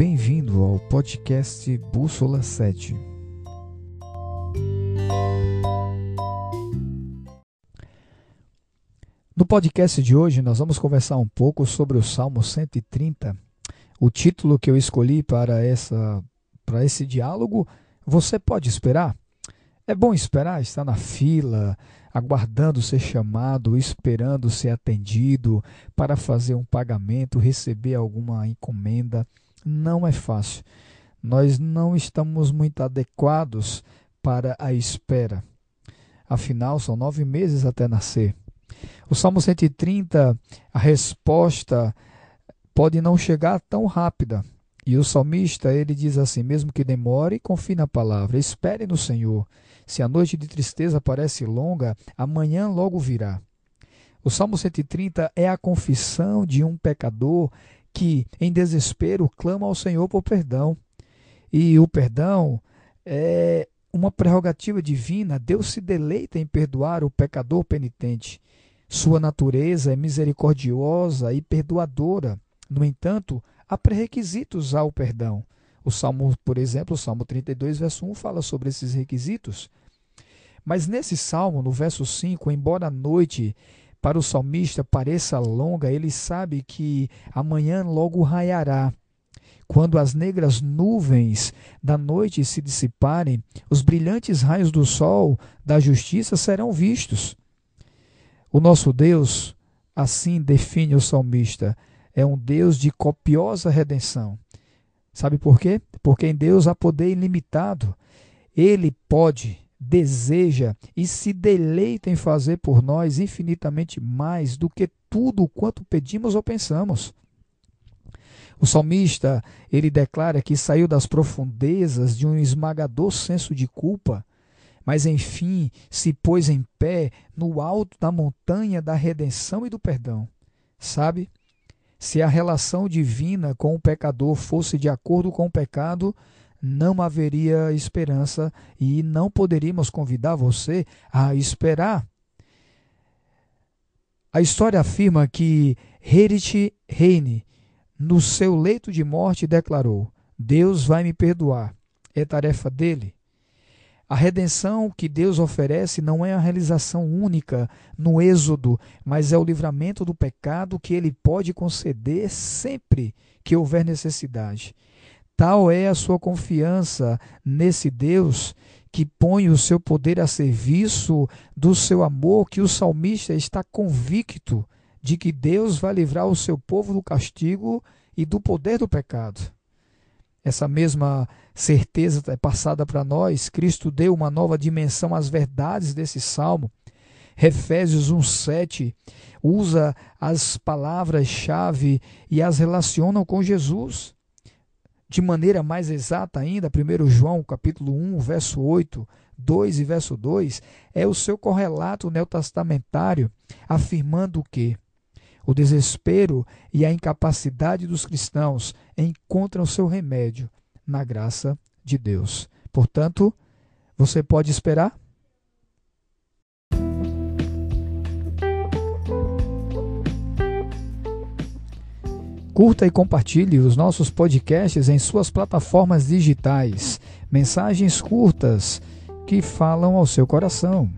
bem-vindo ao podcast Bússola 7. No podcast de hoje, nós vamos conversar um pouco sobre o Salmo 130. O título que eu escolhi para, essa, para esse diálogo, Você pode esperar? É bom esperar, estar na fila, aguardando ser chamado, esperando ser atendido para fazer um pagamento, receber alguma encomenda. Não é fácil. Nós não estamos muito adequados para a espera. Afinal, são nove meses até nascer. O Salmo 130, a resposta pode não chegar tão rápida. E o salmista, ele diz assim: mesmo que demore, confie na palavra, espere no Senhor. Se a noite de tristeza parece longa, amanhã logo virá. O Salmo 130 é a confissão de um pecador que, em desespero, clama ao Senhor por perdão. E o perdão é uma prerrogativa divina. Deus se deleita em perdoar o pecador penitente. Sua natureza é misericordiosa e perdoadora. No entanto, há pré-requisitos ao perdão. O Salmo, por exemplo, o Salmo 32, verso 1 fala sobre esses requisitos. Mas nesse salmo, no verso 5, embora a noite para o salmista pareça longa, ele sabe que amanhã logo raiará. Quando as negras nuvens da noite se dissiparem, os brilhantes raios do sol da justiça serão vistos. O nosso Deus, assim define o salmista, é um Deus de copiosa redenção. Sabe por quê? Porque em Deus há poder ilimitado. Ele pode deseja e se deleita em fazer por nós infinitamente mais do que tudo quanto pedimos ou pensamos. O salmista, ele declara que saiu das profundezas de um esmagador senso de culpa, mas enfim se pôs em pé no alto da montanha da redenção e do perdão. Sabe? Se a relação divina com o pecador fosse de acordo com o pecado, não haveria esperança e não poderíamos convidar você a esperar. A história afirma que Herich Heine, no seu leito de morte, declarou: Deus vai me perdoar. É tarefa dele. A redenção que Deus oferece não é a realização única no Êxodo, mas é o livramento do pecado que ele pode conceder sempre que houver necessidade. Tal é a sua confiança nesse Deus que põe o seu poder a serviço do seu amor, que o salmista está convicto de que Deus vai livrar o seu povo do castigo e do poder do pecado. Essa mesma certeza é passada para nós. Cristo deu uma nova dimensão às verdades desse salmo. Efésios 1:7 usa as palavras-chave e as relacionam com Jesus de maneira mais exata ainda, 1 João capítulo 1, verso 8, 2 e verso 2, é o seu correlato neotestamentário afirmando que o desespero e a incapacidade dos cristãos encontram seu remédio na graça de Deus. Portanto, você pode esperar? Curta e compartilhe os nossos podcasts em suas plataformas digitais. Mensagens curtas que falam ao seu coração.